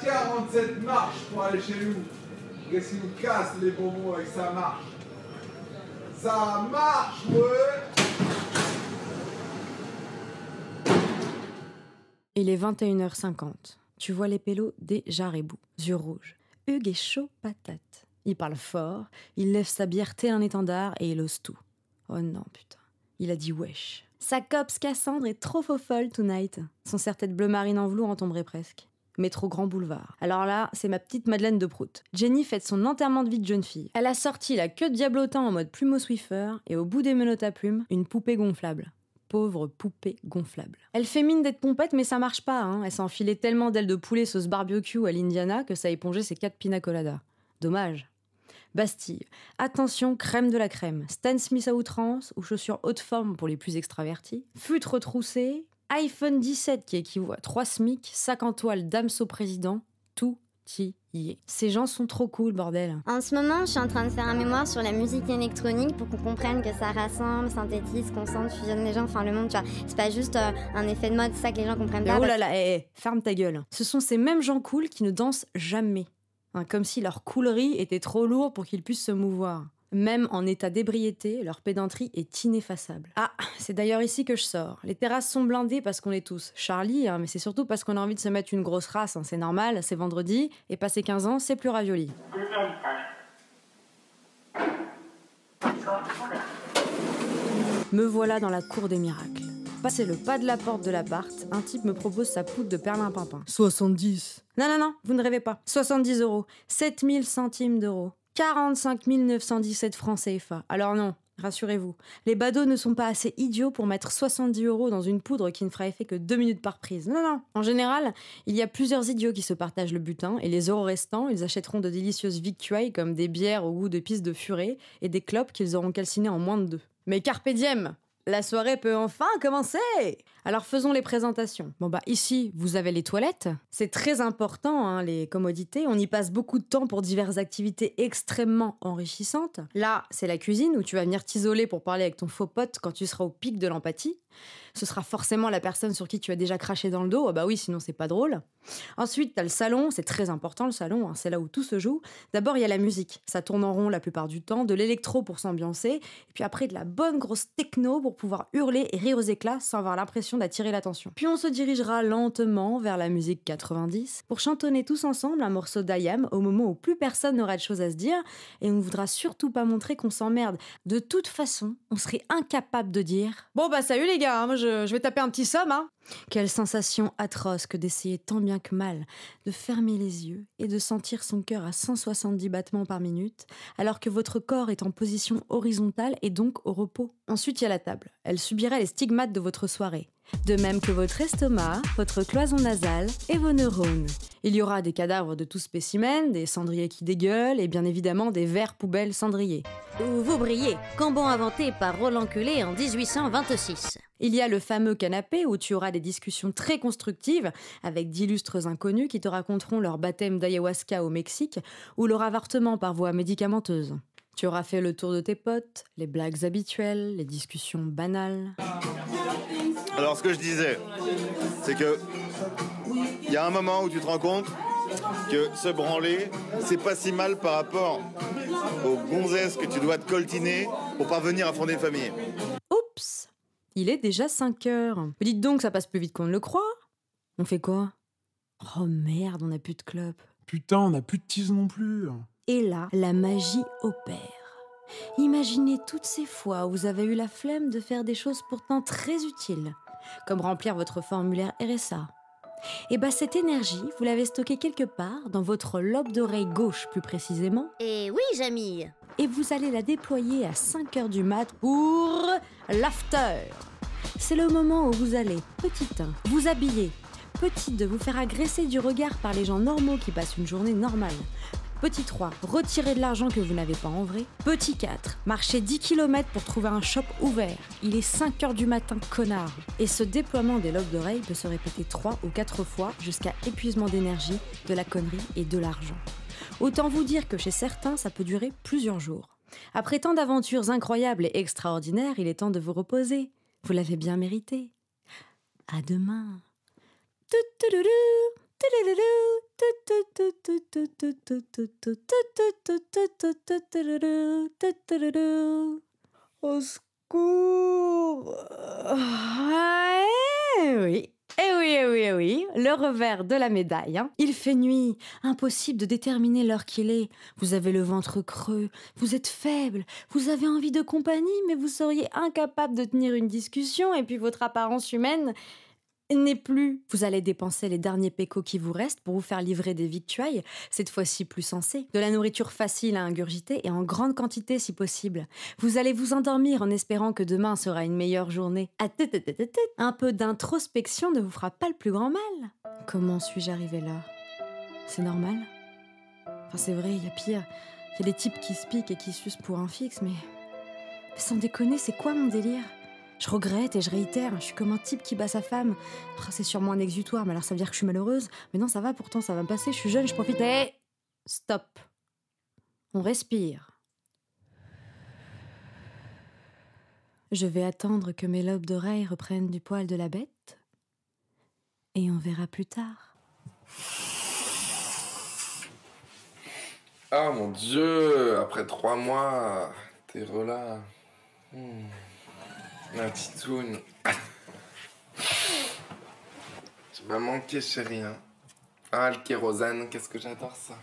47 marches pour aller chez nous. Qu'est-ce qui nous casse les bonbons avec sa marche Ça marche, ouais Il est 21h50. Tu vois les pélos déjà rebous, yeux rouges. Hugues est chaud patate. Il parle fort, il lève sa bière thé un étendard et il ose tout. Oh non, putain. Il a dit wesh. Sa copse Cassandre est trop faux folle tonight. Son serre-tête bleu marine en velours en tomberait presque. Métro Grand Boulevard. Alors là, c'est ma petite Madeleine de Prout. Jenny fête son enterrement de vie de jeune fille. Elle a sorti la queue de diablotin en mode plumeau Swiffer et au bout des menottes à plumes, une poupée gonflable. Pauvre poupée gonflable. Elle fait mine d'être pompette, mais ça marche pas. Hein. Elle s'est enfilée tellement d'ailes de poulet sauce barbecue à l'Indiana que ça a épongé ses quatre pina coladas. Dommage. Bastille. Attention, crème de la crème. Stan Smith à outrance ou chaussures haute forme pour les plus extravertis. Futre retroussé. iPhone 17 qui équivaut à 3 SMIC. Sac en toile Damso président. Tout y est. Ces gens sont trop cool, bordel. En ce moment, je suis en train de faire un mémoire sur la musique électronique pour qu'on comprenne que ça rassemble, synthétise, concentre, fusionne les gens, enfin le monde, tu vois. C'est pas juste euh, un effet de mode, c'est ça que les gens comprennent pas. oh là là, hé, hé, ferme ta gueule. Ce sont ces mêmes gens cool qui ne dansent jamais. Hein, comme si leur coulerie était trop lourde pour qu'ils puissent se mouvoir. Même en état d'ébriété, leur pédanterie est ineffaçable. Ah, c'est d'ailleurs ici que je sors. Les terrasses sont blindées parce qu'on est tous. Charlie, hein, mais c'est surtout parce qu'on a envie de se mettre une grosse race. Hein. C'est normal, c'est vendredi, et passé 15 ans, c'est plus ravioli. Me voilà dans la cour des miracles. Passé le pas de la porte de l'appart, un type me propose sa poudre de perlimpinpin. 70. Non, non, non, vous ne rêvez pas. 70 euros. 7000 centimes d'euros. 45 917 francs CFA. Alors non, rassurez-vous, les badauds ne sont pas assez idiots pour mettre 70 euros dans une poudre qui ne fera effet que 2 minutes par prise. Non, non. En général, il y a plusieurs idiots qui se partagent le butin et les euros restants, ils achèteront de délicieuses victuailles comme des bières au goût de pisse de furet et des clopes qu'ils auront calcinées en moins de deux. Mais carpe diem la soirée peut enfin commencer Alors faisons les présentations. Bon bah ici, vous avez les toilettes. C'est très important, hein, les commodités. On y passe beaucoup de temps pour diverses activités extrêmement enrichissantes. Là, c'est la cuisine où tu vas venir t'isoler pour parler avec ton faux pote quand tu seras au pic de l'empathie ce sera forcément la personne sur qui tu as déjà craché dans le dos. Ah bah oui, sinon c'est pas drôle. Ensuite, t'as le salon, c'est très important le salon, hein, c'est là où tout se joue. D'abord, il y a la musique, ça tourne en rond la plupart du temps, de l'électro pour s'ambiancer, et puis après de la bonne grosse techno pour pouvoir hurler et rire aux éclats sans avoir l'impression d'attirer l'attention. Puis on se dirigera lentement vers la musique 90 pour chantonner tous ensemble un morceau d'Ayam au moment où plus personne n'aura de choses à se dire, et on ne voudra surtout pas montrer qu'on s'emmerde. De toute façon, on serait incapable de dire Bon bah salut les gars, hein, je, vais taper un petit somme. Hein. Quelle sensation atroce que d'essayer tant bien que mal de fermer les yeux et de sentir son cœur à 170 battements par minute, alors que votre corps est en position horizontale et donc au repos. Ensuite, il y a la table. Elle subirait les stigmates de votre soirée de même que votre estomac, votre cloison nasale et vos neurones. Il y aura des cadavres de tout spécimen, des cendriers qui dégueulent et bien évidemment des verres poubelles cendriers. Ou vous brillez, cambon inventé par Roland Quelet en 1826. Il y a le fameux canapé où tu auras des discussions très constructives avec d'illustres inconnus qui te raconteront leur baptême d'ayahuasca au Mexique ou leur avortement par voie médicamenteuse. Tu auras fait le tour de tes potes, les blagues habituelles, les discussions banales. Alors ce que je disais, c'est que il y a un moment où tu te rends compte que se branler, c'est pas si mal par rapport aux gonzesses que tu dois te coltiner pour parvenir à fonder une famille. Oups Il est déjà 5 heures. Mais dites donc, ça passe plus vite qu'on ne le croit. On fait quoi? Oh merde, on n'a plus de club. Putain, on n'a plus de tease non plus. Et là, la magie opère. Imaginez toutes ces fois où vous avez eu la flemme de faire des choses pourtant très utiles, comme remplir votre formulaire RSA. Et bah cette énergie, vous l'avez stockée quelque part, dans votre lobe d'oreille gauche plus précisément. Et oui, Jamie Et vous allez la déployer à 5 heures du mat pour l'after. C'est le moment où vous allez, petit 1, vous habiller, petit 2, vous faire agresser du regard par les gens normaux qui passent une journée normale. Petit 3, retirez de l'argent que vous n'avez pas en vrai. Petit 4, marchez 10 km pour trouver un shop ouvert. Il est 5 heures du matin, connard. Et ce déploiement des lobes d'oreilles peut se répéter 3 ou 4 fois jusqu'à épuisement d'énergie, de la connerie et de l'argent. Autant vous dire que chez certains, ça peut durer plusieurs jours. Après tant d'aventures incroyables et extraordinaires, il est temps de vous reposer. Vous l'avez bien mérité. À demain. Au secours Ah, eh oui eh oui, eh oui, eh oui, le revers de la médaille. hein. Il fait nuit, impossible de déterminer l'heure qu'il est. Vous avez le ventre creux, vous êtes faible, vous avez envie de compagnie, mais vous seriez incapable de tenir une discussion, et puis votre apparence humaine n'est plus. Vous allez dépenser les derniers pécos qui vous restent pour vous faire livrer des victuailles, cette fois-ci plus sensées, de la nourriture facile à ingurgiter et en grande quantité si possible. Vous allez vous endormir en espérant que demain sera une meilleure journée. Ah. Un peu d'introspection ne vous fera pas le plus grand mal. Comment suis-je arrivé là? C'est normal? Enfin, c'est vrai, il y a pire. Il y a des types qui se piquent et qui sucent pour un fixe. Mais sans déconner, c'est quoi mon délire? Je regrette et je réitère, je suis comme un type qui bat sa femme. Ah, c'est sûrement un exutoire, mais alors ça veut dire que je suis malheureuse. Mais non, ça va, pourtant ça va me passer, je suis jeune, je profite. Hé Stop On respire. Je vais attendre que mes lobes d'oreilles reprennent du poil de la bête. Et on verra plus tard. Ah mon dieu, après trois mois, t'es relâ. Hmm. Ma titoune. Tu m'as manqué, chérie. hein. Ah, le kérosène, qu'est-ce que j'adore ça.